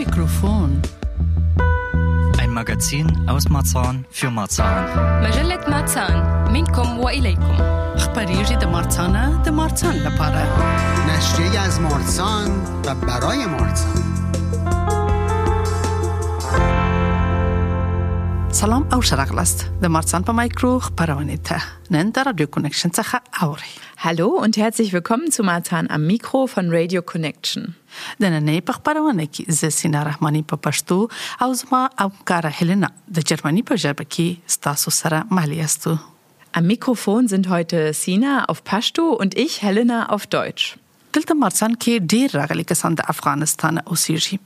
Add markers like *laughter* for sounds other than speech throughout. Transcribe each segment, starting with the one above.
Mikrofon. Ein Magazin aus Marzahn für Marzahn. مجلة مارسان منكم وإليكم خبریږي د مارسانه د مارسان لپاره نشریه از مارسان و برای مارسان سلام او شرغلست د مارسان په مایکرو خبرونه ته نن د رادیو کنیکشن څخه اوري Hallo und herzlich willkommen zu Marzahn am Mikro von Radio Connection. د نننۍ په خبرونه کې زه سینا رحماني په پښتو او زما همکار هلینا د جرمني په ژبه کې ستاسو سره مالي استو Am Mikrofon sind heute Sina auf Pashto und ich, Helena, auf Deutsch. دلته مارسان کې ډیر راغلي کسان د افغانستان اوسېږي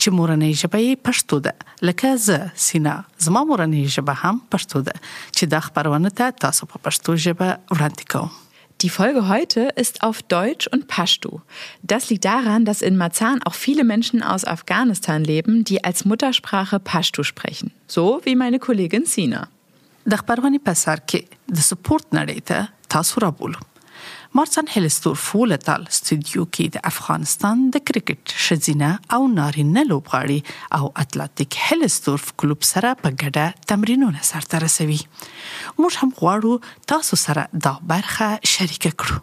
چې مورنۍ ژبه یې پښتو ده لکه زه سینا زما مورنۍ ژبه هم پښتو ده چې د خبرونه ته تاسو په پښتو ژبه وړاندې کوم Die Folge heute ist auf Deutsch und Pashto. Das liegt daran, dass in Marzahn auch viele Menschen aus Afghanistan leben, die als Muttersprache Pashto sprechen. So wie meine Kollegin Sina. د خبرونه په سر کې د سپورت نړۍ ته تاسو را بولم مارسن هلستور فولتال استودیو کې د افغانستان د کرکټ شزینه او نارینه لوبغاړي او اتلټیک هلستورف کلوب سره په ګډه تمرینونه سرته رسوي موږ هم غواړو تاسو سره دا برخه شریک کړو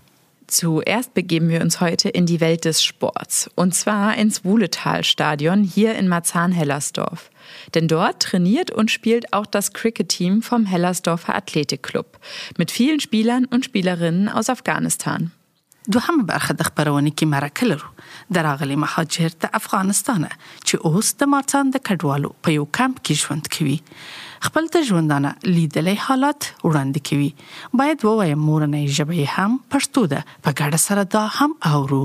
Zuerst begeben wir uns heute in die Welt des Sports. Und zwar ins Wuhletal-Stadion hier in Marzahn-Hellersdorf. Denn dort trainiert und spielt auch das Cricket-Team vom Hellersdorfer Athletikclub. Mit vielen Spielern und Spielerinnen aus Afghanistan. دوهم برخه د خبرونه کې مرکه لرو د راغلي مهاجر د افغانستان چې اوس د مارسان د کډوالو په یو کمپ کې ژوند کوي خپل ته ژوندانه لیدلې حالات وړاندې کوي باید ووایم مورنۍ ژبه یې هم پښتو ده په ګډه سره دا هم اورو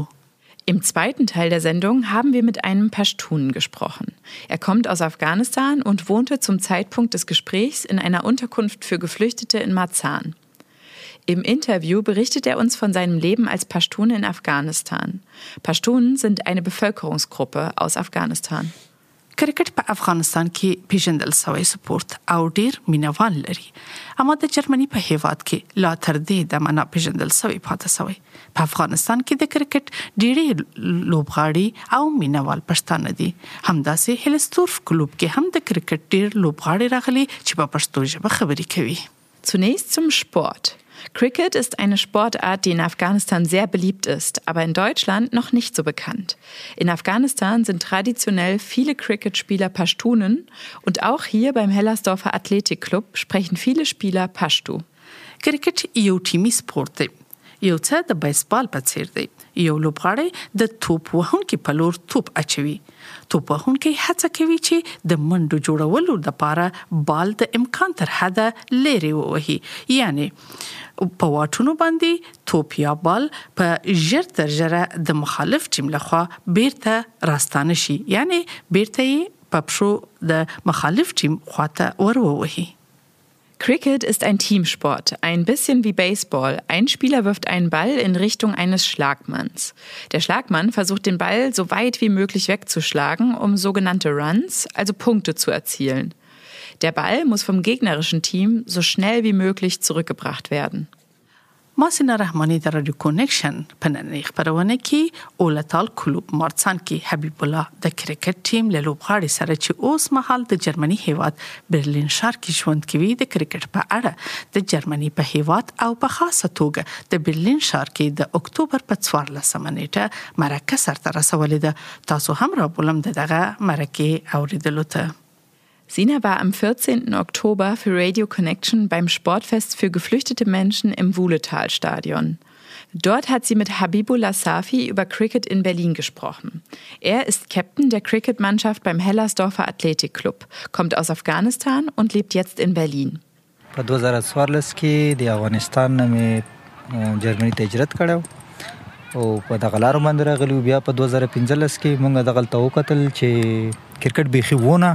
Im zweiten Teil der Sendung haben wir mit einem Pashtunen gesprochen. Er kommt aus Afghanistan und wohnte zum Zeitpunkt des Gesprächs in einer Unterkunft für Geflüchtete in Marzahn. Im Interview berichtet er uns von seinem Leben als Pashtun in Afghanistan. Pashtunen sind eine Bevölkerungsgruppe aus Afghanistan. کرکټ په افغانستان کې پیژندل شوی سپورت او ډیر مینوال لري. اما د جرمني په هیواد کې لا تر دې د منا پیژندل شوی پاتې شوی په افغانستان کې د کرکټ ډېری لوبغاړي او مینوال پښتانه دي. همداسې هلستورف کلوب کې هم د کرکټ ډېر لوبغاړي راغلي چې په پښتو ژبه خبرې کوي. Zunächst zum Sport. Cricket ist eine Sportart, die in Afghanistan sehr beliebt ist, aber in Deutschland noch nicht so bekannt. In Afghanistan sind traditionell viele Cricket-Spieler Pashtunen und auch hier beim Hellersdorfer Athletikclub sprechen viele Spieler Pashtu. Cricket EU-Team Sporte. یو څه د بیسبال په څیر دی. یو لوبغاړی د توپ وهونکي په لور توپ اچوي. توپ وهونکي هڅه کوي چې د منډو جوړولو لپاره بال د امکان تر حده لري ووهي. یعنی په واټونو باندې توپ یا بال په ژر تر ژره د مخالف ټیم لخوا بیرته راستانه شي. یعنی بیرته په پښو د مخالف ټیم خواته وروهي Cricket ist ein Teamsport, ein bisschen wie Baseball. Ein Spieler wirft einen Ball in Richtung eines Schlagmanns. Der Schlagmann versucht den Ball so weit wie möglich wegzuschlagen, um sogenannte Runs, also Punkte zu erzielen. Der Ball muss vom gegnerischen Team so schnell wie möglich zurückgebracht werden. ما سینا رحمانی د رادیو کنیکشن په نننۍ خبرونه کې اولتال کلوب مارسان کې حبیب الله د کرکټ ټیم له لوبغاړي سره چې اوس مهال د جرمني هیواد برلین ښار کې ژوند کوي د کرکټ په اړه د جرمني په هیواد او په خاصه توګه د برلین ښار کې د اکتوبر په 14 نیټه مرکه سره رسولې ده. تاسو هم را بولم دغه مرکه اوریدلو ته Sina war am 14. Oktober für Radio Connection beim Sportfest für geflüchtete Menschen im Wuhletal-Stadion. Dort hat sie mit Habibullah Safi über Cricket in Berlin gesprochen. Er ist Captain der Cricketmannschaft beim Hellersdorfer Athletikclub, kommt aus Afghanistan und lebt jetzt in Berlin. په 2014 کې د افغانستان نه مې جرمني ته هجرت کړو او په دغه لارو باندې راغلو بیا په 2015 کې مونږ دغه ته وکتل چې کرکټ بيخي وونه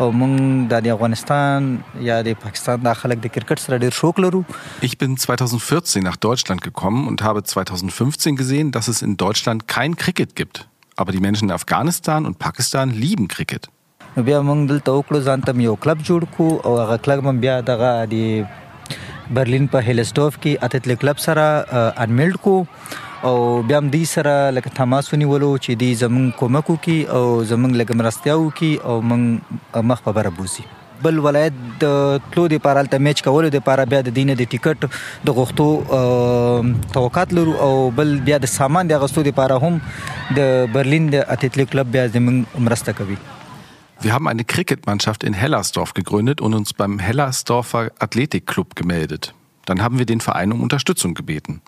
او مونږ د افغانستان یا د پاکستان د خلک د کرکټ سره ډیر شوق لرو Ich bin 2014 nach Deutschland gekommen und habe 2015 gesehen, dass es in Deutschland kein Cricket gibt. Aber die Menschen in Afghanistan und Pakistan lieben Cricket. نو بیا مونږ دلته وکړو ځان ته یو کلب جوړ کو او هغه کلب مم بیا دغه د برلین په هیلستوف کې اتلټیک کلب سره انمیلډ کو او بیا هم دې سره لکه تماس ونیولو چې دې زمونږ کومک وکي او زمونږ لکه مرستیا وکي او موږ مخ په بره بوزي بل ولایت د تلو د پاره الته میچ کولو د پاره بیا د دینه د ټیکټ د غوښتو توقعات لرو او بل بیا د سامان د غوښتو د پاره هم د برلین د اتلتیک کلب بیا زموږ مرسته کوي Wir haben eine Cricketmannschaft in Hellersdorf gegründet und uns beim Hellersdorfer Athletikclub gemeldet. Dann haben wir den Verein um Unterstützung gebeten.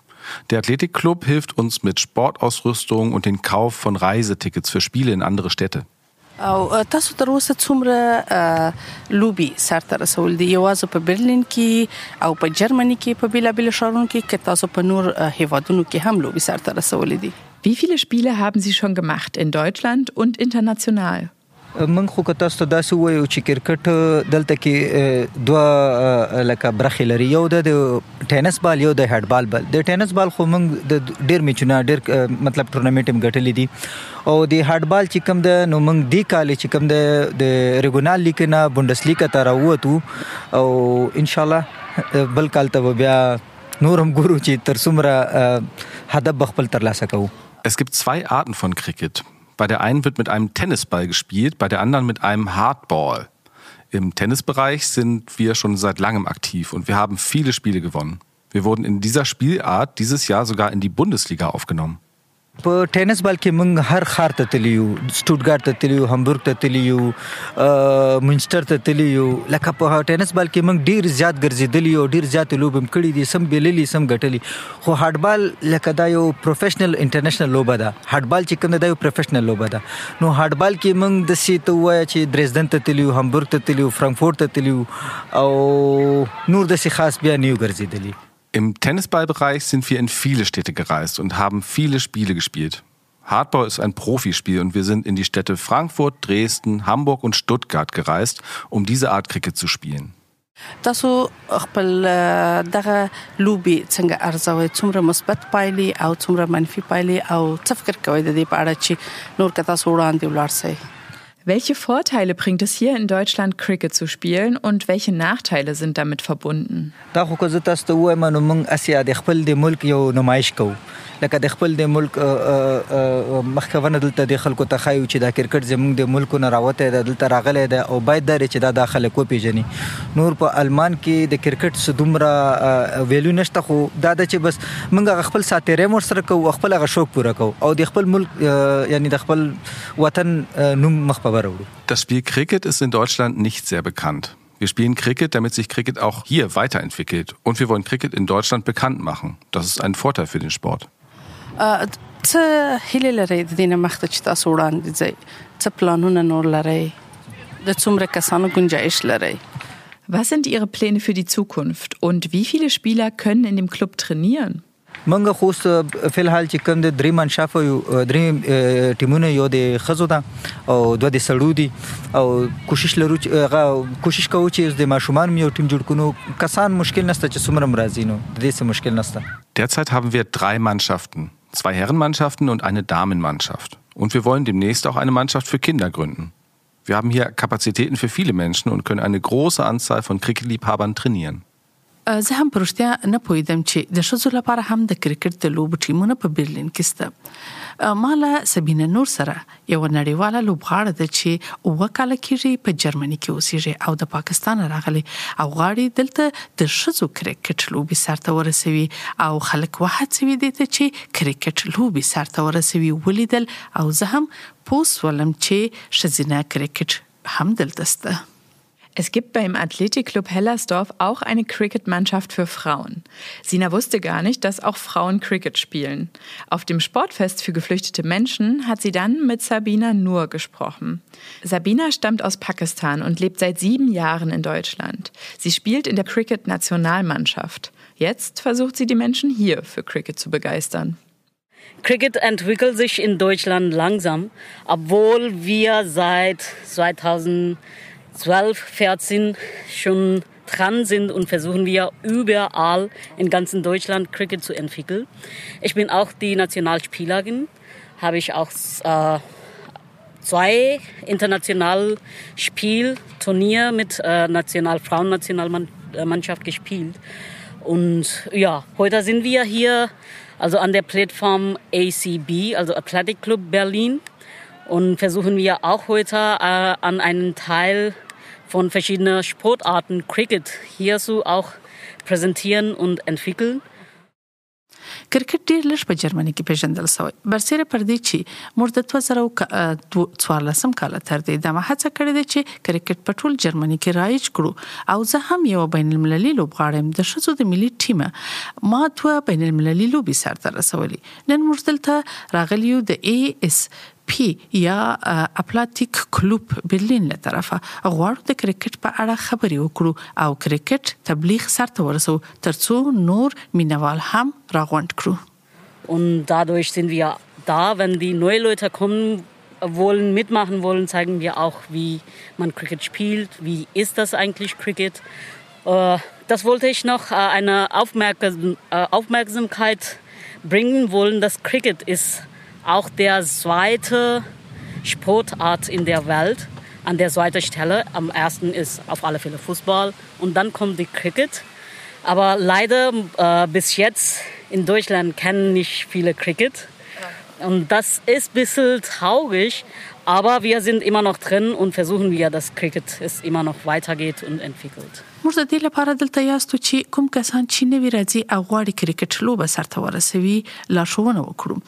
Der Athletikclub hilft uns mit Sportausrüstung und den Kauf von Reisetickets für Spiele in andere Städte. او تاسو تر اوسه څومره لوبي سرته رسول دي یوازې په برلین کې او په جرمني کې په بیلابل شهرونو کې کې تاسو په نور هیوادونو کې هم لوبي سرته رسول دي Wie viele Spiele haben Sie schon gemacht in Deutschland und international? من خو که تاسو ته داسې وایو چې کرکټ دلته کې دوه لکه برخې لري. یو د ټینس بال یو د هډ بال بل. د ټینس بال خو موږ د ډیر میچونه ډیر مطلب ټورنمنت هم ګټلې دي. او د هډ بال چې کوم د نو موږ دی کال چې کوم د ریګونال لیګ نه بونډسلیګا ته راووتو. او ان شاء الله بل کال ته بیا نورم ګورو چې تر څومره هدف خپل ترلاسه کوو. Es gibt zwei Arten von Cricket. Bei der einen wird mit einem Tennisball gespielt, bei der anderen mit einem Hardball. Im Tennisbereich sind wir schon seit langem aktiv und wir haben viele Spiele gewonnen. Wir wurden in dieser Spielart dieses Jahr sogar in die Bundesliga aufgenommen. په ټینس بال کې موږ هر خار ته تلیو سټوټګارت ته تلیو همبورګ ته تلیو منچستر ته تلیو لکه په ټینس بال کې موږ ډیر زیات ګرځیدلی او ډیر زیات لوبم کړی دي سم بیللی سم ګټلی خو هارد بال لکه دا یو پروفیشنل انټرنیشنل لوبه ده. هارد بال چې کوم دا یو پروفیشنل لوبه ده. نو هارد بال کې موږ د سی ته وای چې درزدن ته تلیو همبورګ ته تلیو فرانکفورت ته تلیو او نور د سی خاص بیا نیو ګرځیدلی Im Tennisballbereich sind wir in viele Städte gereist und haben viele Spiele gespielt. Hardball ist ein Profispiel und wir sind in die Städte Frankfurt, Dresden, Hamburg und Stuttgart gereist, um diese Art Cricket zu spielen. تاسو خپل دغه لوبي څنګه ارزوي څومره مثبت پایلې او څومره منفي پایلې او څه فکر کوئ د دې په اړه چې نور کته وړاندې ولاړ سي Welche Vorteile bringt es hier in Deutschland, Cricket zu spielen und welche Nachteile sind damit verbunden? دا خو که زه تاسو ته وایم نو موږ اسیا د خپل د ملک یو نمایش کوو لکه د خپل د ملک مخکونه دلته د خلکو ته خایو چې دا کرکټ زموږ د ملک نه راوته د دلته راغلی دی او باید دا چې دا داخله کو پیژني نور په المان کې د کرکټ سدومره ویلو نشته خو دا د چې بس موږ خپل ساتره مور سره کوو خپل غ شوق پوره کوو او د خپل ملک یعنی د خپل وطن نوم مخ په Das Spiel Cricket ist in Deutschland nicht sehr bekannt. Wir spielen Cricket, damit sich Cricket auch hier weiterentwickelt. Und wir wollen Cricket in Deutschland bekannt machen. Das ist ein Vorteil für den Sport. څه هیله لري د دینه مخته چې تاسو وړاندې ځي څه پلانونه نور لري د څومره کسانو گنجائش لري Was sind Ihre Pläne für die Zukunft und wie viele Spieler können in dem Club trainieren? منګه خو فلحال چې کوم د درې منشاف یو درې ټیمونه یو د خزو ده او دوه د سړو دي او کوشش لرو چې کوشش کوو چې د ماشومان یو ټیم جوړ کړو کسان مشکل نشته چې څومره مرزي نو د دې څه مشکل نشته Derzeit haben wir drei Mannschaften, zwei Herrenmannschaften und eine Damenmannschaft. Und wir wollen demnächst auch eine Mannschaft für Kinder gründen. Wir haben hier Kapazitäten für viele Menschen und können eine große Anzahl von Cricketliebhabern trainieren. زه هم پرشتیا نه پویدم چې د شذو لپاره هم د کرکټ د لوب ټیمونه په برلین کې سته مالا سبینه نور سره یو نړیواله لوبغاړه ده چې وکاله کیږي په جرمني کې اوسېږي او د پاکستان راغلي او غاړي دلته د شذو کرکټ لوبي سرته ورسوي او خلک وهڅوي دي چې کرکټ لوبي سرته ورسوي ولیدل او زه هم پوس ولم چې شزینه کرکټ هم دلته سته Es gibt beim Athletikclub Hellersdorf auch eine Cricket-Mannschaft für Frauen. Sina wusste gar nicht, dass auch Frauen Cricket spielen. Auf dem Sportfest für geflüchtete Menschen hat sie dann mit Sabina Nur gesprochen. Sabina stammt aus Pakistan und lebt seit sieben Jahren in Deutschland. Sie spielt in der Cricket-Nationalmannschaft. Jetzt versucht sie die Menschen hier für Cricket zu begeistern. Cricket entwickelt sich in Deutschland langsam, obwohl wir seit 2000 12, 14 schon dran sind und versuchen wir überall in ganzen Deutschland Cricket zu entwickeln. Ich bin auch die Nationalspielerin, habe ich auch äh, zwei international Spielturnier mit äh, National Frauennationalmannschaft gespielt. Und ja, heute sind wir hier also an der Plattform ACB, also Athletic Club Berlin. Und versuchen wir auch heute äh, an einen Teil von verschiedenen Sportarten Cricket hier so auch präsentieren und entwickeln. کرکټ ډیر لږ په جرمني کې پیژندل شوی برسره پر دې چې موږ د 2014 کال تر دې د هڅه کړې ده چې کرکټ په ټول جرمني کې رایج کړو او زه هم یو بین المللي لوبغاړم د شذو د ملي ټیم ما دوه بین المللي لوبي سره رسولي نن موږ دلته راغلیو د اي اس پی یا اپلاتیک کلوب برلین له طرفه غواړو د کرکټ په اړه خبري وکړو او کرکټ تبلیغ سره ورسو ترڅو نور مینوال هم راغونډ کړو Und dadurch sind wir da, wenn die neue Leute kommen wollen, mitmachen wollen, zeigen wir auch, wie man Cricket spielt, wie ist das eigentlich Cricket. Äh, das wollte ich noch äh, eine äh, Aufmerksamkeit bringen wollen, dass Cricket ist auch der zweite Sportart in der Welt an der zweiten Stelle. Am ersten ist auf alle Fälle Fußball und dann kommt die Cricket. Aber leider äh, bis jetzt in Deutschland kennen nicht viele Cricket. Und das ist ein bisschen traurig, aber wir sind immer noch drin und versuchen wir, dass Cricket es immer noch weitergeht und entwickelt. موږ د دې لپاره دلته یاستو چې کوم کسان چې نوی راځي او غواړي کرکټ لوبه سرته ورسوي لارښوونه وکړو.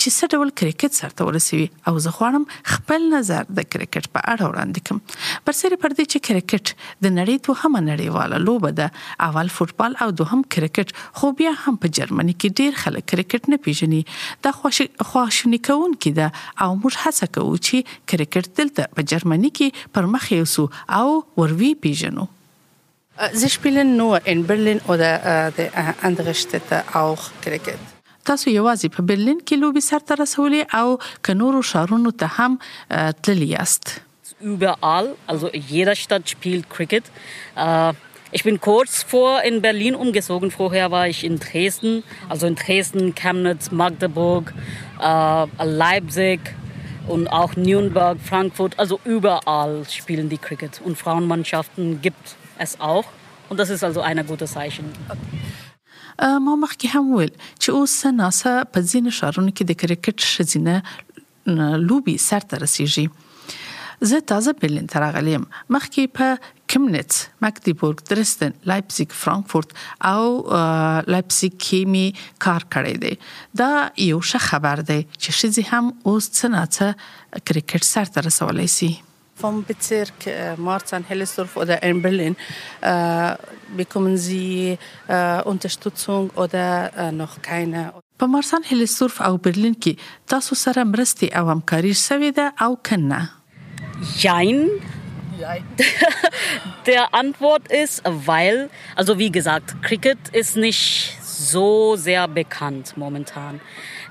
چې څه ډول کرکټ سرته ورسوي؟ او زه غواړم خپل نظر د کرکټ په اړه وړاندې کوم برسره پر دې چې کرکټ د نړۍ دوهمه نړیواله لوبه ده. اول فوتبال او دوهم کرکټ. خو بیا هم په جرمني کې ډیر خلک کرکټ نه پیژني. دا خواشنی کون کې ده او موږ هڅه کوو چې کرکټ دلته په جرمني کې پر مخ یوسو او وروي پیژنو Sie spielen nur in Berlin oder äh, die andere Städte auch Cricket? تاسو یوازې په برلین کې لوبي سرته رسولي او کنورو شارونو ته هم تللی یاست überall also jeder Stadt spielt Cricket äh, ich bin kurz vor in Berlin umgezogen vorher war ich in Dresden also in Dresden Chemnitz Magdeburg äh, Leipzig und auch Nürnberg Frankfurt also überall spielen die Cricket und Frauenmannschaften gibt Es auch. Und das ist also ein gutes Zeichen. ما مخکې هم ویل چې اوس ناسا په ځینې شهرونو کې د کرکټ شزینه لوبي سرته رسیږي. زه تازه برلین ته راغلم مخکې په کمنټ مکدیبورګ درستن لایپزیګ فرانکفورت او لایپزیګ کې می کار کړی دی. دا یو ښه خبر دی چې شزي هم اوس څنګه کرکټ سرته رسولای شي vom Bezirk äh, Marzahn-Hellersdorf oder in Berlin äh, bekommen Sie äh, Unterstützung oder äh, noch keine? په مارسان هلیسورف او برلین کې تاسو سره مرستي او همکاري شوې ده او کنه Jein. *laughs* Der Antwort ist, weil, also wie gesagt, Cricket ist nicht so sehr bekannt momentan.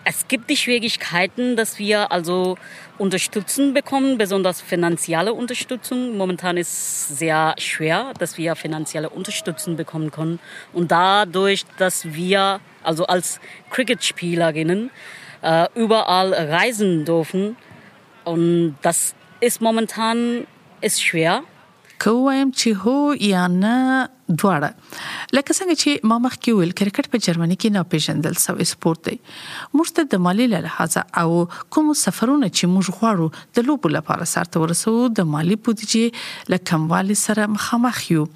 Es gibt die Schwierigkeiten, dass wir also Unterstützung bekommen, besonders finanzielle Unterstützung. Momentan ist es sehr schwer, dass wir finanzielle Unterstützung bekommen können. Und dadurch, dass wir also als Cricketspielerinnen äh, überall reisen dürfen, und das ist momentan ist schwer. کوم چې هو یا نه دواړه. لکه څنګه چې ما مخکې ویل کرکټ په جرمني کې نه پیژندل سوی سپورت دی. موږ ته د مالی لحاظه او کوم سفرونه چې موږ غواړو د لوبو لپاره سره ورسو د مالی بودیجه لکه والي سره مخامخ یو.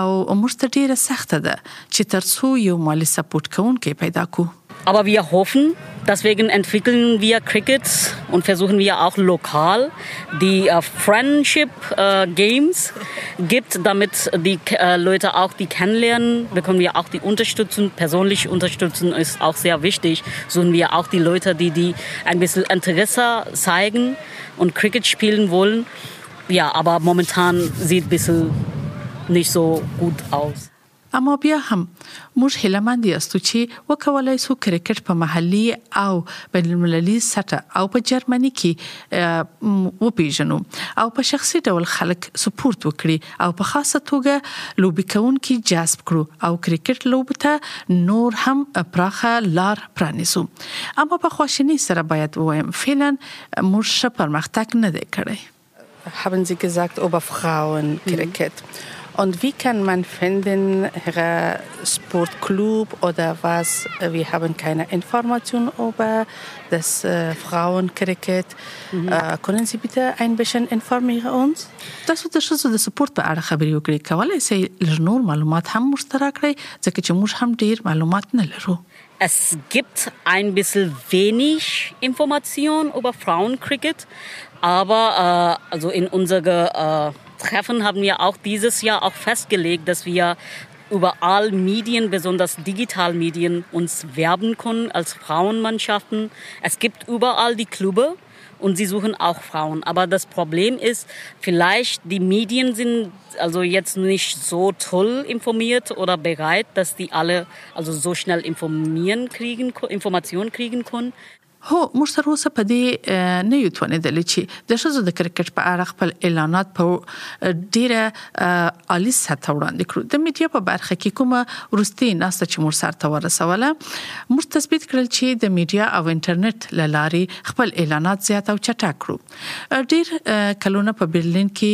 او موږ ته ډیره سخته ده چې ترڅو یو مالی سپورت کوونکی پیدا کو Aber wir hoffen, deswegen entwickeln wir Cricket und versuchen wir auch lokal die äh, Friendship äh, Games gibt, damit die äh, Leute auch die kennenlernen, bekommen wir auch die Unterstützung. Persönlich unterstützen ist auch sehr wichtig. Suchen wir auch die Leute, die die ein bisschen Interesse zeigen und Cricket spielen wollen. Ja, aber momentan sieht ein bisschen nicht so gut aus. اما بیا هم موږ هیلمند یاستو چې وکولای سو کرکټ په محلي او بین المللي سطح او په جرمني کې وپیژنو او په شخصي ډول خلک سپورت وکړي او په خاصه توګه لوبي کوونکي جذب کړو او کرکټ لوبته نور هم پراخه لار پرانیسو اما په خواشنی سره باید وایم فعلا موږ پرمختګ نه دی کړی Haben Sie gesagt über Frauen Cricket? Mhm. Und wie kann man finden, Ihre Sportclub oder was? Wir haben keine Informationen über das äh, Frauenkricket. Mhm. Äh, können Sie bitte ein bisschen informieren uns? تاسو د شزو د سپورت په اړه خبرې وکړئ کولای شئ لږ نور معلومات هم مشترک کړئ ځکه چې موږ هم ډیر معلومات نه لرو Es gibt ein bisschen wenig Information über Frauenkricket, aber äh, also in unsere äh, Treffen haben wir auch dieses Jahr auch festgelegt, dass wir überall Medien, besonders Digitalmedien, uns werben können als Frauenmannschaften. Es gibt überall die Clube und sie suchen auch Frauen. Aber das Problem ist, vielleicht die Medien sind also jetzt nicht so toll informiert oder bereit, dass die alle also so schnell informieren kriegen, Informationen kriegen können. هو موږ تر اوسه په دې نه یو توانیدل چې د شزو د کرکټ په اړه خپل اعلانات په ډیره عالی سطح وړاندې کړو. د میډیا په برخه کې کومه ورستي ناسته چې موږ سره ورسوله موږ تثبیت کړل چې د میډیا او انټرنیټ لاري خپل اعلانات زیات او چټک کړو. ډیر کلونه په برلین کې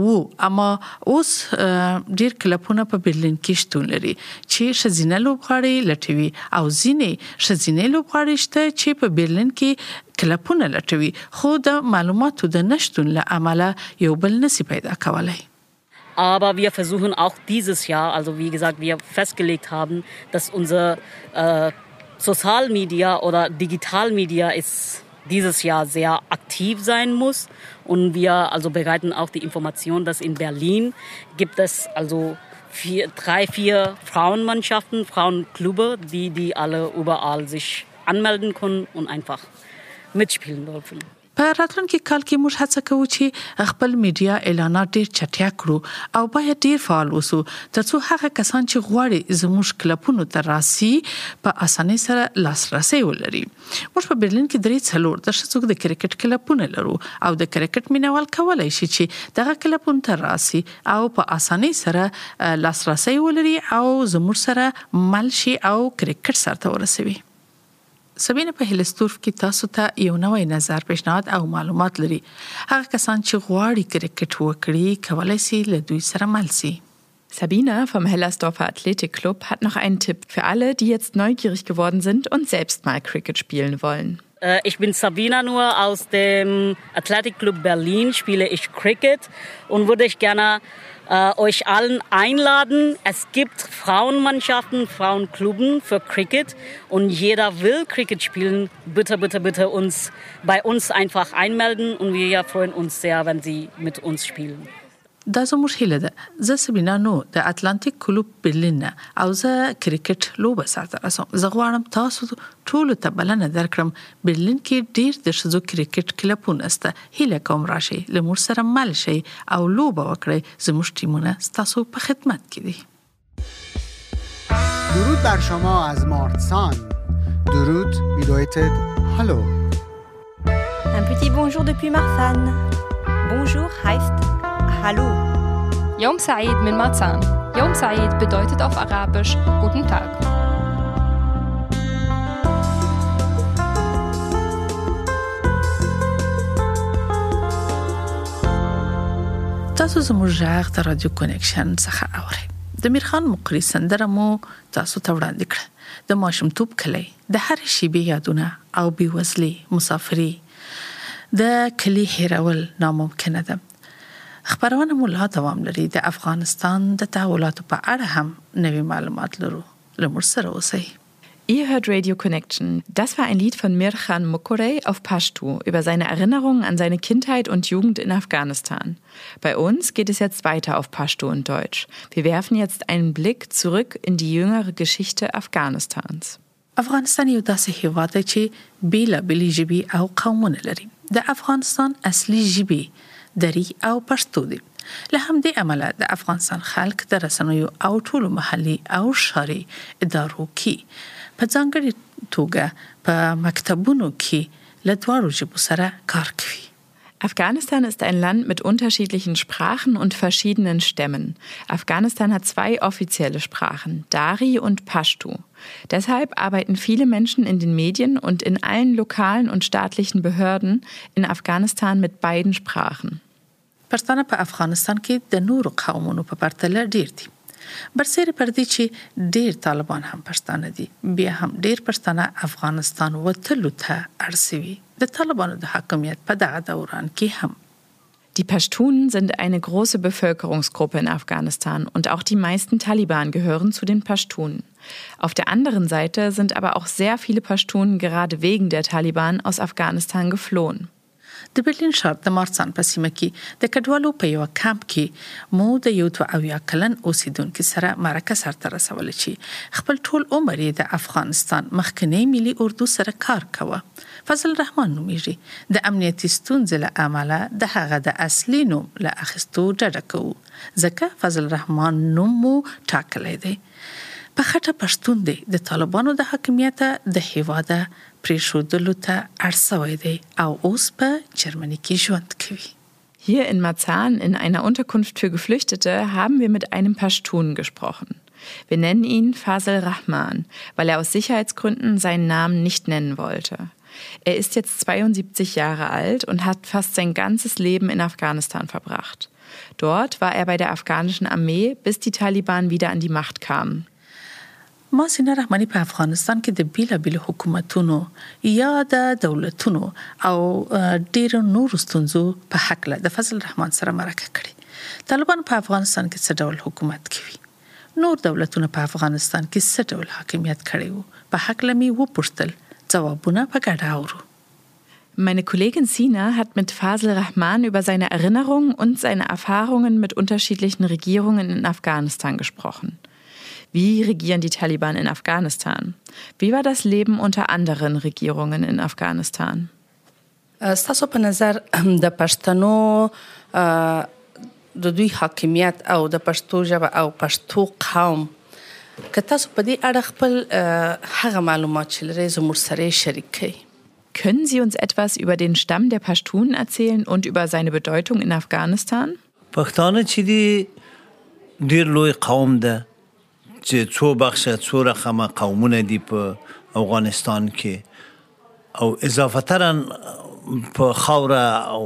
وو. اما اوس ډیر کلپونه په برلین کې شتون لري چې شزینه لوبغاړي لټوي او ځینې شزینه لوبغاړي شته چې په برلین کې کلپونه لټوي خو د معلوماتو د نشټون له امله یو بل نسی پیدا کولای Aber wir versuchen auch dieses Jahr, also wie gesagt, wir festgelegt haben, dass unser äh, Sozialmedia oder Digitalmedia ist dieses Jahr sehr aktiv sein muss. Und wir also bereiten auch die Information, dass in Berlin gibt es also vier, drei, vier Frauenmannschaften, Frauenklube, die, die alle überall sich anmelden können und einfach mitspielen dürfen. په راتلونکي کال کې موږ هڅه کوو چې خپل میډیا اعلانات ډیر چټیا کړو او باید ډیر فعال اوسو ترڅو هغه کسان چې غواړي زموږ کلپونو ته راسي په اسانۍ سره لاسرسي ولري موږ په برلین کې درې څلور د شڅوک د کرکټ کلپونه لرو او د کرکټ مینوال کولای شي چې دغه کلپون ته راسي او په اسانۍ سره لاسرسي ولري او زموږ سره مل شي او کرکټ سره ورسوي سبینه په هلستورف کې تاسو ته یو نوې نظر پیشنهاد او معلومات لري هغه کسان چې غواړي کرکټ وکړي کولای شي له دوی سره مل شي Sabina vom Hellersdorfer Athletikclub hat noch einen Tipp für alle, die jetzt neugierig geworden sind und selbst mal Cricket spielen wollen. Äh, ich bin Sabina nur aus dem Athletikclub Berlin, spiele ich Cricket und würde ich gerne äh, euch allen einladen. Es gibt Frauenmannschaften, Frauenkluben für Cricket und jeder will Cricket spielen. Bitte, bitte, bitte uns bei uns einfach einmelden und wir freuen uns sehr, wenn Sie mit uns spielen. دا زموږ هیله ده. زه سبینا نو د اتلانتیک کلوب برلین او زه کرکټ لوبه ساته رسوم زه غواړم تاسو ټول ته بلنه درکړم. برلین کې ډیر د شزو کرکټ کلبونه سته هیله کوم راشي لمر سره مل شي او لوبه وکړي زموږ ټیمونه تاسو په خدمت کې دي. درود بر شما از مارتسان درود bedeutet hallo Un petit bonjour depuis Marfan. Bonjour heißt Hallo. Yom Said min Marzahn. Yom Said bedeutet auf Arabisch Guten Tag. تاسو زموږ ژغ د رادیو کنیکشن څخه اورئ د میرخان مقری سندره مو تاسو ته وړاندې کړه د ماشومتوب کلی د هر شی به یادونه او بیوزلي مسافري د کلی هیرول ناممکن ده خبرونه مو لا دوام لري د افغانستان د تحولاتو په اړه هم نوي معلومات لرو لمر سره اوسئ Ihr hört Radio Connection. Das war ein Lied von Mirchan Mokorey auf Pashtu über seine Erinnerungen an seine Kindheit und Jugend in Afghanistan. Bei uns geht es jetzt weiter auf Pashtu und Deutsch. Wir werfen jetzt einen Blick zurück in die jüngere Geschichte Afghanistans. افغانستان یو داسې هیواد دی چې بیلا بلی جبي او قومونه لري د افغانستان اصلي جبي دری او پښتو دي له همدې امله د افغانستان خلک د رسنیو او ټولو محلي او شاري ادارو کې په ځانګړي توګه په مکتبونو کې له دواړو ژبو سره کار کوي Afghanistan ist ein Land mit unterschiedlichen Sprachen und verschiedenen Stämmen. Afghanistan hat zwei offizielle Sprachen, Dari und Pashtu. Deshalb arbeiten viele Menschen in den Medien und in allen lokalen und staatlichen Behörden in Afghanistan mit beiden Sprachen. پښتانه په افغانستان کې د نورو قومونو په پرتله ډیر دي برسېره پر دې چې ډیر طالبان هم پښتانه دي بیا هم ډیر پښتانه افغانستان وتلو ته اړسوي د طالبانو د حاکمیت په دغه دوران کې هم Die Pashtunen sind eine große Bevölkerungsgruppe in Afghanistan und auch die meisten Taliban gehören zu den Pashtunen. Auf der anderen Seite sind aber auch sehr viele Pashtunen gerade wegen der Taliban aus Afghanistan geflohen. د برلین ښار د مارسان په سیمه کې د کډوالو په یو کمپ کې مو د یو تو اویا کلن اوسیدونکو سره مرکه سره رسول چې خپل ټول عمر د افغانستان مخکنی ملي اردو سره کار کاوه. فضل رحمان نومیږي د امنیتي ستونزې له امله د هغه د اصلي نوم له اخستو ډډه کوو. ځکه فضل رحمان نوم مو ټاکلی دی. په خټه پښتون دی د طالبانو د حاکمیت د هیواده پریښودلو ته اړسوي دی او اوس په جرمني کې ژوند کوي Hier in Marzahn, in einer Unterkunft für Geflüchtete, haben wir mit einem Pashtun gesprochen. Wir nennen ihn Fasel Rahman, weil er aus Sicherheitsgründen seinen Namen nicht nennen wollte. Er ist jetzt 72 Jahre alt und hat fast sein ganzes Leben in Afghanistan verbracht. Dort war er bei der afghanischen Armee, bis die Taliban wieder an die Macht kamen. ما سینه رحماني په افغانستان کې د بیلابل حکومتونو یا د دولتونو او ډیر نور ستونزو په حق له د فضل رحمان سره مرکه کړې. طالبان په افغانستان کې څه ډول حکومت کوي؟ نور دولتونه په افغانستان کې څه ډول حاکمیت کړي وو؟ په حق لمي و پښتل ځوابونه په ګډه اورو. Meine Kollegin Sina hat mit Fasel Rahman über seine Erinnerungen und seine Erfahrungen mit unterschiedlichen Regierungen in Afghanistan gesprochen. Wie regieren die Taliban in Afghanistan? Wie war das Leben unter anderen Regierungen in Afghanistan? ستاسو په نظر د پښتنو د دوی حاکمیت او د پښتو ژبه او پښتو قوم که تاسو په دې اړه خپل هغه معلومات چې لري زموږ سره شریک کړئ Können Sie uns etwas über den Stamm der Pashtunen erzählen und über seine Bedeutung in Afghanistan? پښتانه چې دی ډیر لوی قوم ده چې څو بخشه څو رقمه قومونه دي په افغانستان کې. او اضافترا په خوره او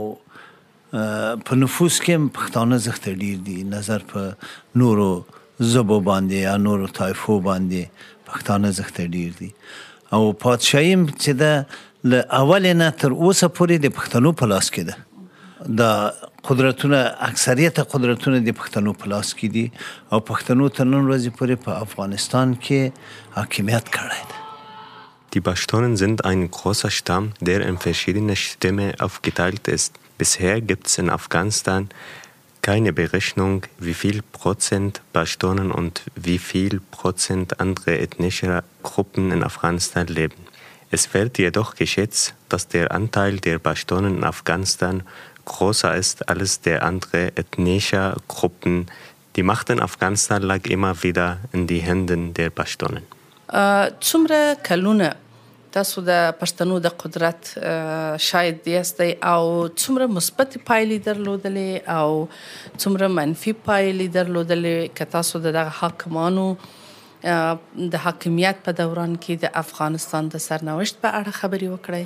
په نفوس کې پښتانه زخت ډیر دي. نظر په نورو زبو باندې یا نورو طایفو باندې پښتانه زخت ډیر دي. او پادشاهیم چې له اول نه تر اوسه پورې د پښتنو په لاس کې ده د قدرتونه اکثریت قدرتونه د پښتنو په لاس کې دي او پښتنو تر نن ورځې پورې په افغانستان کې حاکمیت کړی دی Die Pashtunen sind ein großer Stamm, der in verschiedene Stämme aufgeteilt ist. Bisher gibt es in Afghanistan keine Berechnung, wie viel Prozent Pashtunen und wie viel Prozent andere ethnische Gruppen in Afghanistan leben. Es wird jedoch geschätzt, dass der Anteil der Pashtunen in Afghanistan größer ist als der andere ethnischer Gruppen. Die Macht in Afghanistan lag immer wieder in die Händen der Pashtunen. څومره کلونه تاسو د پښتنو د قدرت شاید یاستئ او څومره مثبت پایلې درلودلې او څومره منفي پایلې درلودلې که تاسو د حاکمانو د حاکمیت په دوران کې د افغانستان د سرنوشت په اړه خبري وکړئ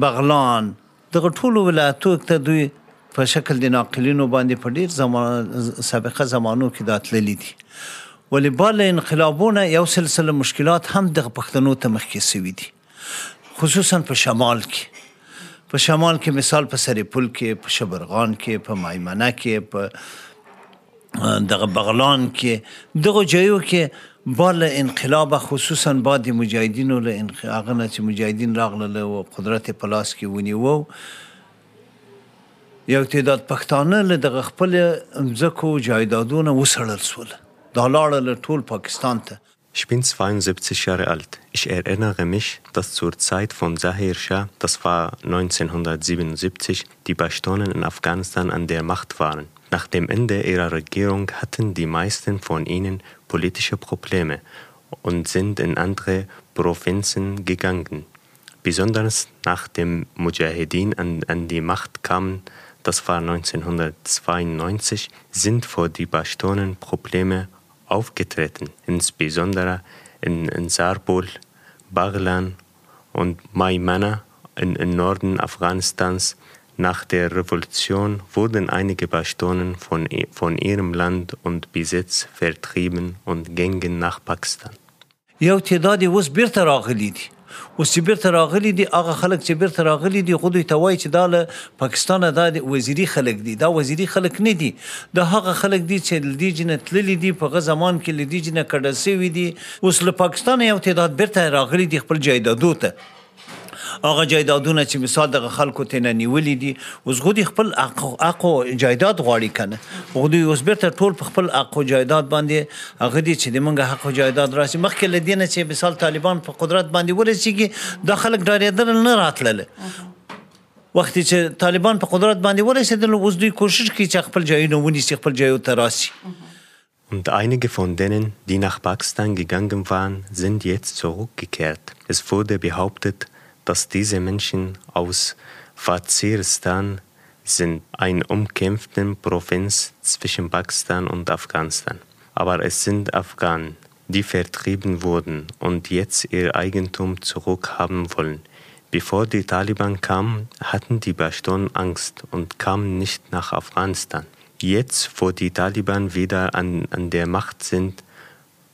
بغلان. دغه ټولو ولایتو ته دوی په شکل د ناقلینو باندې په ډیر زمان سابقه زمانو کې داتللی دي. ولې بل انقلابونه یو سلسله مشکلات هم د پښتنو ته مخکې سوي دي. خصوصا په شمال کې. په شمال کې مثال په سریپل کې په شبرغان کې په مایمنه کې په دغه بغلان کې. دغه ځایو کې بال انقلاب خصوصا بعد مجاهدینو له هغه نه چې مجاهدین راغله او قدرت په لاس کې ونیو یو تعداد پښتانه له دغه خپل ځکو جایدادونه وسړل سول دا لاړه له ټول پاکستان ته Ich bin 72 Jahre alt. Ich erinnere mich, dass zur Zeit von Zahir Shah, das war 1977, die Pashtunen in Afghanistan an der Macht waren. Nach dem Ende ihrer Regierung hatten die meisten von ihnen politische Probleme und sind in andere Provinzen gegangen. Besonders nach dem Mujahedin an, an die Macht kamen, das war 1992, sind vor die Pashtunen Probleme aufgetreten, insbesondere in, in Sarbol, Baghlan und Maimana im Norden Afghanistans. Nach der Revolution wurden einige Pashtunen von, von ihrem Land und Besitz vertrieben und gingen nach Pakistan. یو تعداد اوس بیرته راغلي دي اوس چې بیرته راغلي دي هغه خلک چې بیرته راغلي دي خو دوی ته وایي چې دا له پاکستانه دا د وزیري خلک دي دا وزیري خلک نه دي دا هغه خلک دي چې لدیج نه تللي دي په هغه زمان کې لدیج نه کډه سوي دي اوس له پاکستانه یو تعداد بیرته راغلي دي خپل جایدادو ته هغه جایدادونه چې مثال د خلکو ته نیولې دي اوس غوډي خپل حق او جایداد غواړي کنه. غوډي اوس بیرته ټول خپل حق او جایداد باندې هغه دي چې منګه حق جایداد راشي مخکې لدینه چې مثال طالبان په قدرت باندې ورسیږي د خلک ډارېدل نه راتلل وخت چې طالبان په قدرت باندې ورسېدل اوس دوی کوشش کوي چې خپل ځایونه ونیسي خپل ځایو ته راسي Und einige von denen, die nach Pakistan gegangen waren, sind jetzt zurückgekehrt. Es wurde behauptet, dass diese Menschen aus Waziristan sind, eine umkämpfte Provinz zwischen Pakistan und Afghanistan. Aber es sind Afghanen, die vertrieben wurden und jetzt ihr Eigentum zurückhaben wollen. Bevor die Taliban kamen, hatten die Pashtun Angst und kamen nicht nach Afghanistan. Jetzt, wo die Taliban wieder an, an der Macht sind,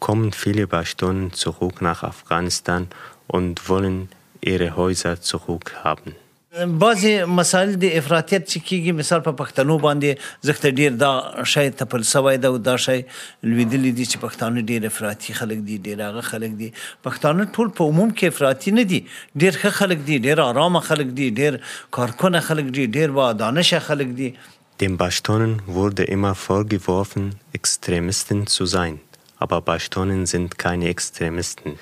kommen viele Pashtunen zurück nach Afghanistan und wollen ihre Häuser zurückhaben. بعضی مسایل د افراطیت چې کیږي مثال په پښتنو باندې زخت ډیر دا شای تپل سوی دا دا شای لویدلې دي چې پښتانه ډیر افراطي خلک دي ډیر هغه خلک دي پښتانه ټول په عموم کې افراطي نه دي ډیر ښه خلک دي ډیر آرام خلک دي ډیر کارکونه خلک دي ډیر با دانش خلک دي Den Pashtunen wurde immer vorgeworfen, Extremisten zu sein. Aber Pashtunen sind keine Extremisten.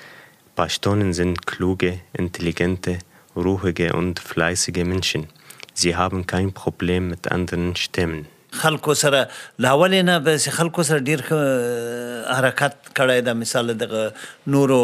Pashtunen sind kluge, intelligente, ruhige und fleißige Menschen. Sie haben kein Problem mit anderen Stämmen. خلکو سره لاولې نه به خلکو سره ډیر حرکت کړی دا مثال د نورو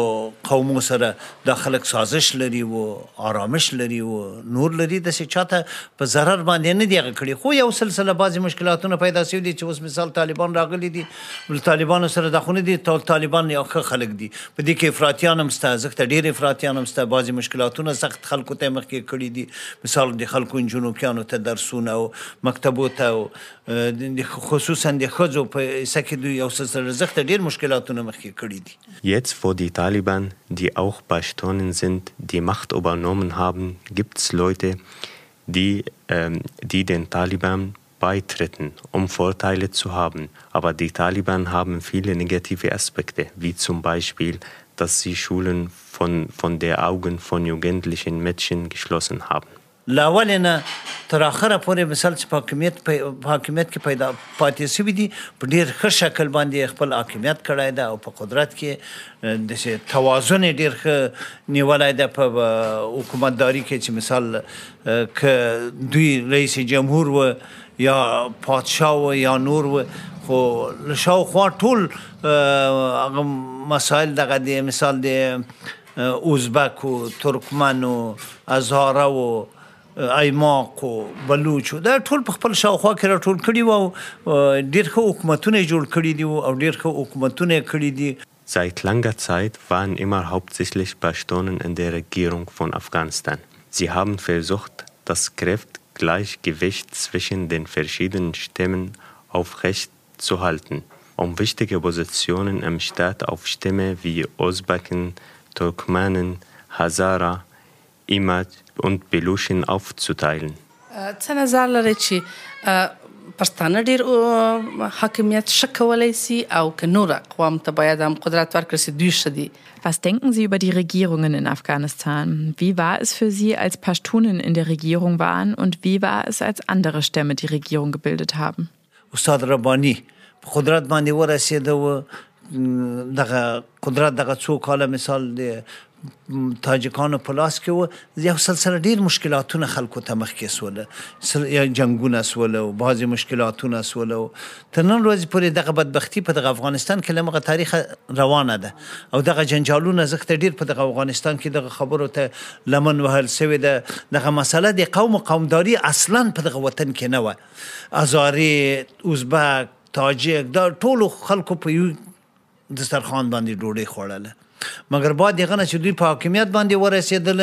قومو سره د خلک سازش لري او آرامش لري او نور لري د څه چاته په zarar باندې نه دی کړی خو یو سلسله بعضی مشکلاتونه پیدا شوي دي چې اوس مثال طالبان راغلي دي. بل طالبان سره د خونه دي ټول طالبان یو خلک دي. په دې کې افراطیان هم ستازخ ته ډیر افراطیان هم ستا بعضی مشکلاتونه سخت خلکو ته مخ کې کړی دي. مثال د خلکو انجونو کانو ته درسونه او مکتبو ته خصوصا د خځو په سکه دوی یو څه رزق ډیر مشکلاتونه مخکې کړی دي Jetzt, wo die Taliban, die auch Pashtunen sind, die Macht übernommen haben, gibt es Leute, die, ähm, die den Taliban beitreten, um Vorteile zu haben. Aber die Taliban haben viele negative Aspekte, wie zum Beispiel, dass sie Schulen von, von der Augen von jugendlichen Mädchen geschlossen haben. لاولنه تر اخره پورې مثال چې حاکمیت په حاکمیت کې پیدا پاتې شوی دي په ډیر ښه شکل باندې خپل حاکمیت کړای دا او په قدرت کې د توازن ډیر ښه نیولای دا په حکومتداري کې چې مثال ک دوی رئیس جمهور و یا پادشاه و یا نور و خو لشاو خوا ټول هغه مسائل دغه د مثال د ازبک و ترکمن و ازهاره و ایماق او بلوچ دا ټول په خپل شاوخوا کې راټول کړي وو ډیر ښه حکومتونه جوړ کړي دي او ډیر ښه حکومتونه کړي دي Seit langer Zeit waren immer hauptsächlich Pashtunen in der Regierung von Afghanistan. Sie haben versucht, das Kräftgleichgewicht zwischen den verschiedenen Stämmen aufrecht zu halten, um wichtige Positionen im Staat auf Stämme wie Osbaken, Turkmenen, Hazara, Imad und Beluschen aufzuteilen. څه نظر لري چې پښتانه ډیر حاکمیت شکولای سي او که نور اقوام ته باید هم قدرت ورکړي سي دوی شدي Was denken Sie über die Regierungen in Afghanistan? Wie war es für Sie, als Pashtunen in der Regierung waren und wie war es, als andere Stämme die Regierung gebildet haben? Ustad Rabbani, قدرت باندې ورسېده دغه قدرت دغه څو کاله مثال د تاجکانو په لاس کې و یو سلسله ډیر مشکلاتونه خلکو ته مخ کې سول یا جنگونه سول او بعضی مشکلاتونه سول تر نن ورځې پورې دغه بدبختی په دغه افغانستان کې لمغه تاریخ روانه ده. او دغه جنجالونه زخت ډیر په دغه افغانستان کې دغه خبرو ته لمن وهل سوی ده. دغه مسله د قوم قومداري اصلا په دغه وطن کې نه و ازاري ازبک تاجک دا ټول خلکو په یو دسترخوان باندې ډوډۍ خوړله مګر بعد دغه نه چې دوی په حاکمیت باندې ورسېدل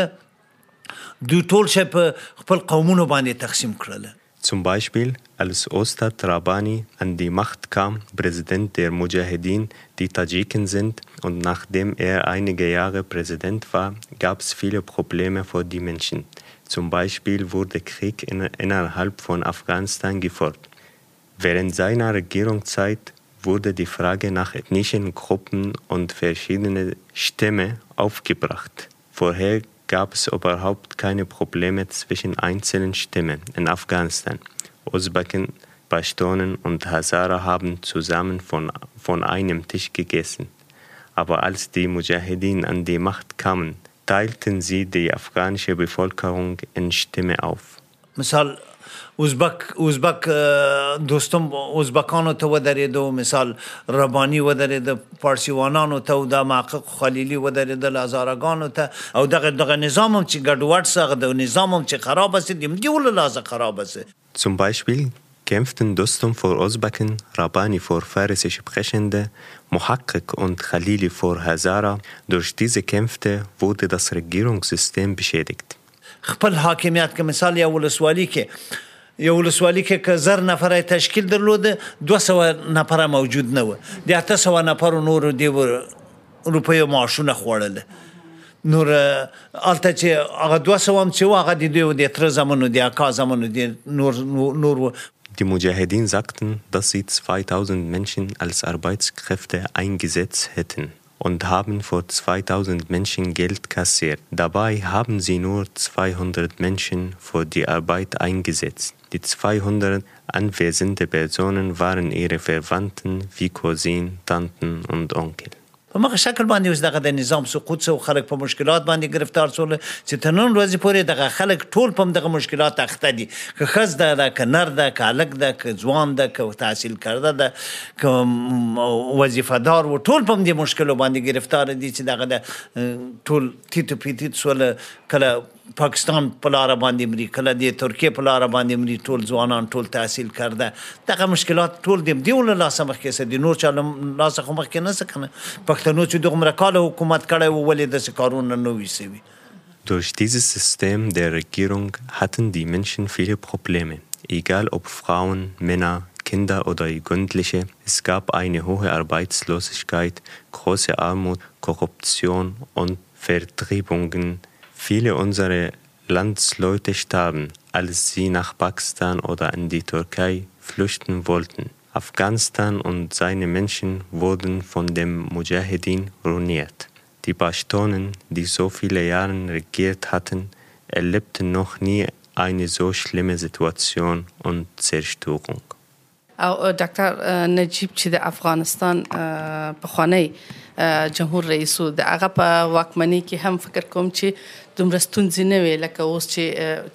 دوی ټول شي په خپل قومونو باندې تقسیم کړل Zum Beispiel, als Ostad Rabani an die Macht kam, Präsident der Mujahedin, die Tadschiken sind, und nachdem er einige Jahre Präsident war, gab es viele Probleme für die Menschen. Zum Beispiel wurde Krieg in, innerhalb von Afghanistan gefolgt. Während seiner Regierungszeit wurde die Frage nach ethnischen Gruppen und verschiedenen Stämmen aufgebracht. Vorher gab es überhaupt keine Probleme zwischen einzelnen Stämmen in Afghanistan. Usbeken, Pashtunen und Hazara haben zusammen von, von einem Tisch gegessen. Aber als die Mujahedin an die Macht kamen, teilten sie die afghanische Bevölkerung in Stämme auf. ازبک ازبک دوستم ازبکانو ته ودرېدو مثال ربانی ودرېد پارسیوانانو ته د محقق خلیلی ودرېد لازارګانو ته او دغه دغه نظام چې ګډوډ سره د نظام چې خراب است دیم دی ول لازم خراب است Zum Beispiel kämpften Dostum vor Osbaken, Rabani vor Farisisch Sprechende, Muhakkik und Khalili vor Hazara. Durch diese Kämpfe wurde das Regierungssystem beschädigt. خپل حاکمیت کې مثال یا ولسوالي کې یو ولسوالي کې که زر نفره تشکیل درلود 200 نفره موجود نه و د 800 نفر نور دی روپیو معاشونه خوړل نور الته چې هغه 200 هم چې هغه د دوی د تر زمونو د اکا زمونو د نور نور Die Mujahedin sagten, dass sie 2000 Menschen als Arbeitskräfte eingesetzt hätten und haben vor 2000 Menschen Geld kassiert. Dabei haben sie nur 200 Menschen für die Arbeit eingesetzt. Die 200 anwesende Personen waren ihre Verwandten wie Cousinen, Tanten und Onkel. په مخه شکل باندې اوس دغه د نظام سقوط سو خلک په مشکلات باندې گرفتار شول چې تر نن ورځې پورې دغه خلک ټول په دغه مشکلات اخته دي. که خز ده ده که نر ده که الک ده که ځوان ده که تحصیل کرده ده که وظیفه دار و ټول په دې مشکلو باندې گرفتار دي چې دغه ټول تیت پیتیت سول کله پاکستان په لار باندې مري کله د ترکیه په لار باندې مري ټول ځوانان ټول تحصیل کرده دغه مشکلات ټول دیم دیول لا سمخ کې سدي نور چا لا سمخ مخ کې نه سکنه پښتنو چې دغه مرکاله حکومت کړه ولې د سکارون نه ویسوي Durch dieses System der Regierung hatten die Menschen viele Probleme, egal ob Frauen, Männer, Kinder oder Jugendliche. Es gab eine hohe Arbeitslosigkeit, große Armut, Korruption und Vertriebungen Viele unserer Landsleute starben, als sie nach Pakistan oder in die Türkei flüchten wollten. Afghanistan und seine Menschen wurden von dem Mujahedin ruiniert. Die Pashtunen, die so viele Jahre regiert hatten, erlebten noch nie eine so schlimme Situation und Zerstörung. او ډاکټر نجیب چې د افغانستان پخوانی جمهور رئیس د هغه په واکمنۍ کې هم فکر کوم چې دومره ستونزې نه وي لکه اوس چې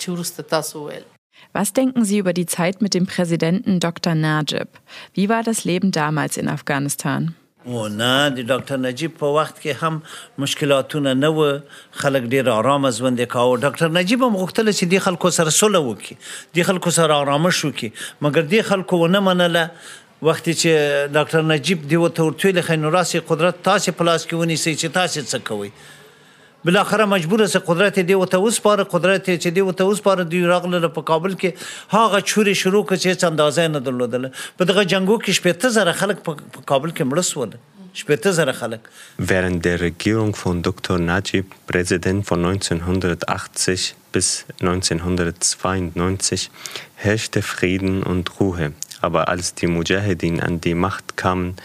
چې ورسته تاسو ویل Was denken Sie über die Zeit mit dem Präsidenten Dr. Najib? Wie war das Leben damals in Afghanistan? و نه د ډاکټر نجیب په وخت کې هم مشکلاتونه نه و خلک ډیر آرام ژوند کاوه. ډاکټر نجیب هم غوښتل چې د خلکو سره سوله وکړي د خلکو سره آرامش وکړي مګر د خلکو ونه منله. وخت چې ډاکټر نجیب دی وته ورتویل خینوراسي قدرت تاسو پلاس کې ونی سي چې تاسو څه کوي بل اخره مجبور سه قدرت دی وته اوس پر قدرت چې دی وته اوس پر دی راغله په کابل کې هغه چوري شروع کړ چې اندازې نه درلودل په دغه جنگو کې شپته زره خلک په کابل کې مړ سول Während der Regierung von Dr. Najib, Präsident von 1980 bis 1992, herrschte Frieden und Ruhe. Aber als die Mujahedin an die Macht kamen,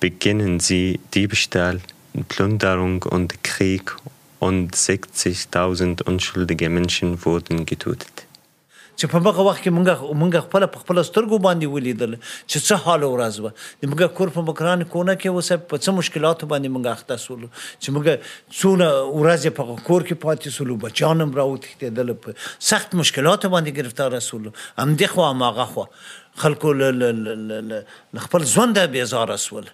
beginnen sie Diebstahl, Plünderung und Krieg und 60.000 unschuldige Menschen wurden getötet. چې په هغه وخت کې مونږ مونږ خپل په خپل سترګو باندې ولیدل چې څه حال ورځ و د مونږ کور په مکران کونه کې وسه په څه مشکلات باندې مونږ اخته سول چې مونږ څونه ورځ په کور کې پاتې سول بچانم راوتې دل په سخت مشکلات باندې گرفتار رسول هم دی خو هغه خو خلکو ل خپل ژوند بیزار سول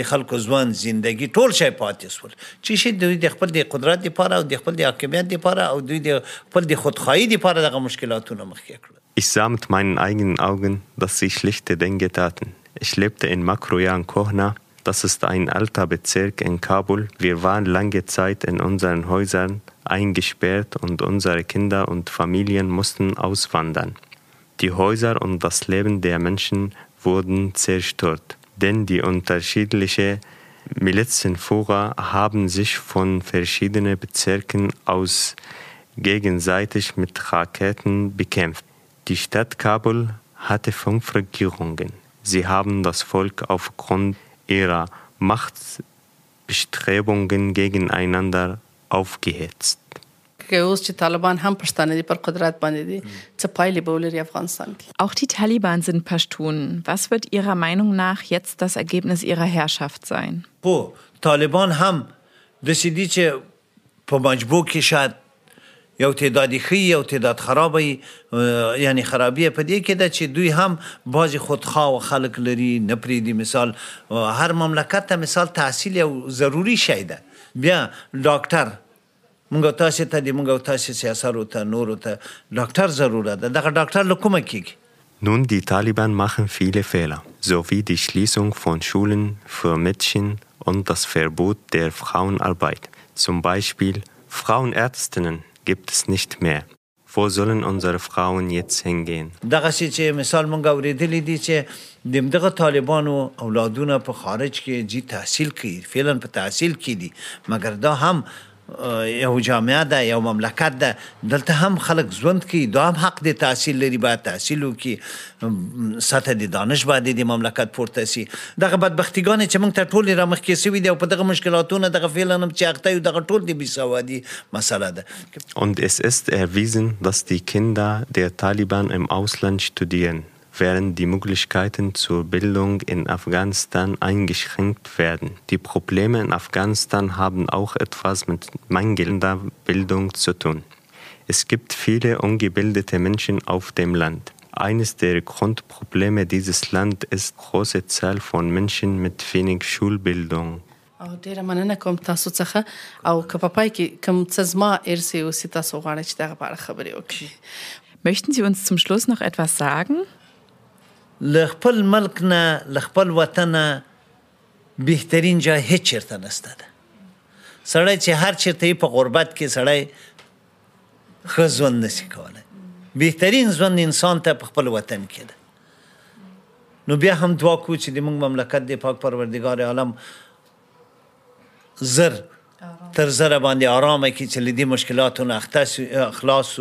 د خلکو ځوان زندگی ټول شي پاتې سول چې شي دوی د خپل د قدرت لپاره او د خپل د حاکمیت لپاره او دوی د خپل د خودخواهی لپاره دغه مشکلاتونه مخکې کړل Ich sah mit meinen eigenen Augen, dass sie schlichte Dinge taten. Ich lebte in Makroyan Kohna, das ist ein alter Bezirk in Kabul. Wir waren lange Zeit in unseren Häusern eingesperrt und unsere Kinder und Familien mussten auswandern. Die Häuser und das Leben der Menschen wurden zerstört denn die unterschiedlichen Milizenführer haben sich von verschiedenen Bezirken aus gegenseitig mit Raketen bekämpft. Die Stadt Kabul hatte fünf Regierungen. Sie haben das Volk aufgrund ihrer Machtbestrebungen gegeneinander aufgehetzt. Auch die Taliban sind Pashtun. Was wird Ihrer Meinung nach jetzt das Ergebnis ihrer Herrschaft sein? طالبان هم د سیدی چې په مجبور کې شاید یو تعداد خي یو تعداد خرابي یعنی خرابي په دې کې ده چې دوی هم بعضی خودخواه او خلک لري نه پریدي مثال هر مملکت ته مثال تحصیل یو ضروری شی ده بیا ډاکټر مونږ تاسو ته د مونږ تاسو سیاسارو ته نورو ته ډاکټر ضرورت ده دغه ډاکټر لکومه کیږي Nun, die Taliban machen viele Fehler, sowie die Schließung von Schulen für Mädchen und das Verbot der Frauenarbeit. Zum Beispiel Frauenärztinnen gibt es nicht mehr. Wo sollen unsere Frauen jetzt hingehen? دغه چې مثال مونږ اوریدلې دي چې د دغه طالبانو اولادونه په خارج کې جی تحصیل کوي فعلا په تحصیل کې دي مګر دا هم یو جامعه ده یو مملکت ده. دلته هم خلک ژوند کوي دا هم حق د تحصیل لري باید تحصیل وکړي. سطح د دانش باید د مملکت پورته سي دغه بدبختیګان چې موږ ته ټول را مخکې سوي دي او په دغه مشکلاتونه دغه فعلا چې اخته یو دغه ټول د بيسوادي مسله ده. Und es ist erwiesen, dass die Kinder der Taliban im Ausland studieren während die Möglichkeiten zur Bildung in Afghanistan eingeschränkt werden. Die Probleme in Afghanistan haben auch etwas mit mangelnder Bildung zu tun. Es gibt viele ungebildete Menschen auf dem Land. Eines der Grundprobleme dieses Landes ist die große Zahl von Menschen mit wenig Schulbildung. او ډیره مننه کوم تاسو څخه او که په پای کې کوم څه زما ارسي او تاسو غواړئ چې دغه په اړه خبرې وکړي Möchten Sie uns zum Schluss noch etwas sagen? ل خپل ملک نه ل خپل وطن نه بهترین ځای هیڅ چیرته نشته ده. سړی چې هر چیرته په غربت کې سړی خزون نشي کولای بهترین ژوند انسان ته په خپل وطن کې ده. نو بیا هم دعا کو چې د موږ مملکت د پاک پروردگار عالم زر تر زره باندې آرامه کې چې لدی مشکلاتونه اخلاص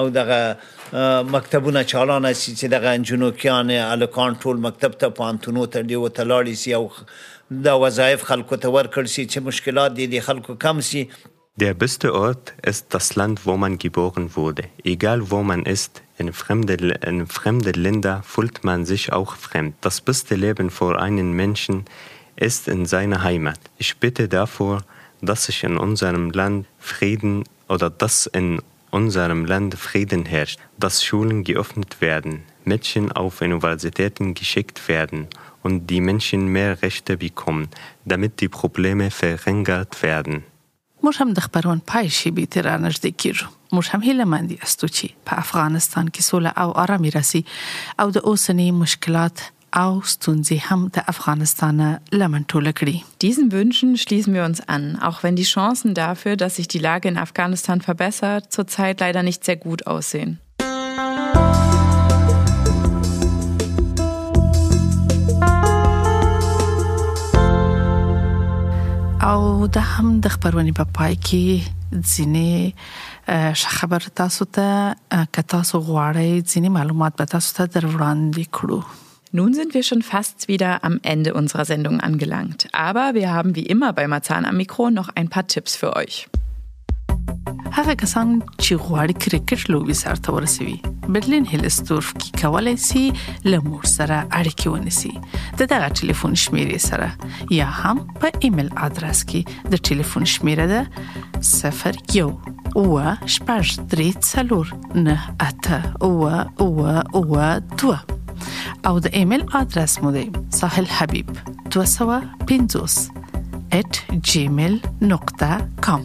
او دغه مکتبونه چالانه سي چې دغه انجنو کیان الکان ټول مکتب ته پانتونو ته دی وتلاړی سي او د وظایف خلکو ته ورکړ سي چې مشکلات دي د خلکو کم سي Der beste Ort ist das Land, wo man geboren wurde. Egal wo man ist, in fremde, in fremde Länder fühlt man sich auch fremd. Das beste Leben für einen Menschen ist in seiner Heimat. Ich bitte davor, dass sich in unserem Land Frieden oder dass in unserem Land Frieden herrscht, dass Schulen geöffnet werden, Mädchen auf Universitäten geschickt werden und die Menschen mehr Rechte bekommen, damit die Probleme verringert werden. موږ هم د خبرون پای شي به تر نږدې کیږو موږ هم هیله مند یاستو چې په افغانستان کې سوله او آرامي راسي او د اوسنۍ مشکلات او ستونزې هم د افغانستان لمن ټوله کړي. Diesen Wünschen schließen wir uns an, auch wenn die Chancen dafür, dass sich die Lage in Afghanistan verbessert, zurzeit leider nicht sehr gut aussehen. او د هم د خبرونې په پای کې ځینې خبر تاسو ته که تاسو غواړئ ځینې معلومات به تاسو ته در وړاندې کړو Nun sind wir schon fast wieder am Ende unserer Sendung angelangt. Aber wir haben wie immer bei Marzahn am Mikro noch ein paar Tipps für euch. هغه کسان چې غواړي کرکټ لوبي سره ورسوي برلین هیلسدورف کې کولای شي لمور سره اړیکه ونیسي د دغه ټلیفون شمیرې سره یا هم په ایمیل ادرس کې د ټلیفون شمیره ده 01 او شپږ درې څلور نه اته او او او دو او د ایمیل ادرس مو دی ساحل حبیب 250@gmail.com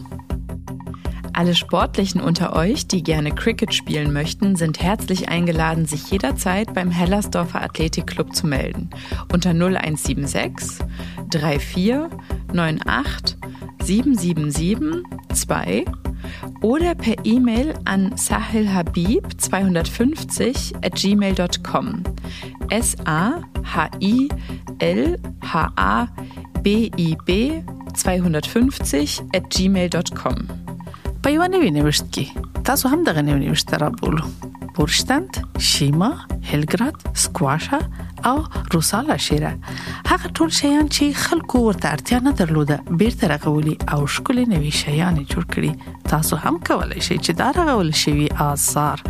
Alle Sportlichen unter euch, die gerne Cricket spielen möchten, sind herzlich eingeladen, sich jederzeit beim Hellersdorfer Athletikclub zu melden. Unter 0176 34 98 777 2 oder per E-Mail an sahilhabib250 at gmail.com. S-A-H-I-L-H-A-B-I-B250 at gmail.com. Bei ju ne vi neveški, ta su hamdare ne vi nevešta rabulu. Helgrad, Squasha, او روسالا شیره هغه ټول شیان چې خلکو ورته اړتیا نه درلوده بیرته رغولي او شکل نوي شیان جوړ کړي. تاسو هم کولای شئ چې دا رغول شوی آثار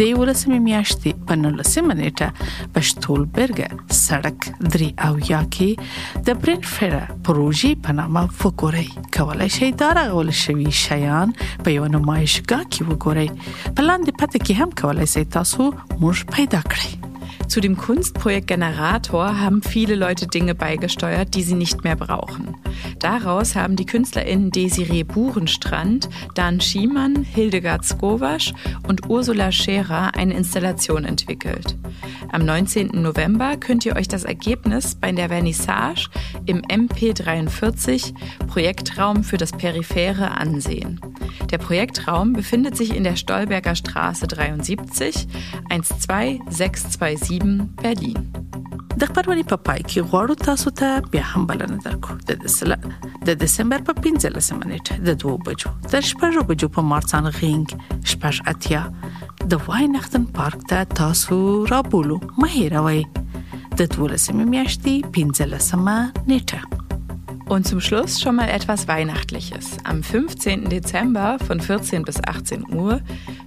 د یو رسمي میاشتې په 19 نیټه په شتولبرګ سړک دري او یا کې د برینفر پروژې په نامه وګورئ. کولای شئ دا رغول شوی شیان په یو نمایشګاه کې وګورئ. په لاندې پته کې هم کولای شئ تاسو موږ پیدا کړئ Zu dem Kunstprojekt Generator haben viele Leute Dinge beigesteuert, die sie nicht mehr brauchen. Daraus haben die KünstlerInnen Desiree Burenstrand, Dan Schiemann, Hildegard Skowasch und Ursula Scherer eine Installation entwickelt. Am 19. November könnt ihr euch das Ergebnis bei der Vernissage im MP43 Projektraum für das Periphere ansehen. Der Projektraum befindet sich in der Stolberger Straße 73 12627 Berlin. د خبرونې په پای کې غواړو تاسو ته بیا هم بلنه درکو د دسل د دسمبر په 15 نیټه د 2 بجو تر شپږ بجو په مارسان غینګ شپږ اتیا د واینختن پارک ته تاسو را بولو مهیروي د 12 میاشتې 15 نیټه Und zum Schluss schon mal etwas Weihnachtliches. Am 15. Dezember von 14 bis 18 Uhr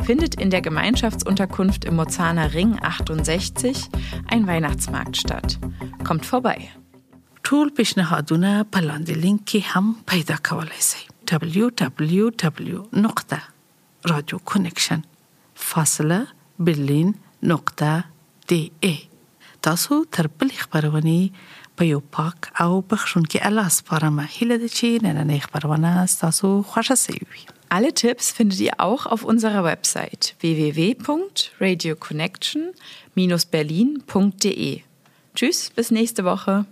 findet in der Gemeinschaftsunterkunft im Mozaner Ring 68 ein Weihnachtsmarkt statt. Kommt vorbei. ټول پیشنهادونه په لاندې لینک کې هم پیدا کولای شئ www.radioconnection فاصله برلین نقطه دی ای تاسو تر بل خبرونه په یو پاک او بخښونکي الله سپارم هیله ده چې نننې خبرونه تاسو خوښه سي Alle Tipps findet ihr auch auf unserer Website www.radioconnection-berlin.de. Tschüss, bis nächste Woche.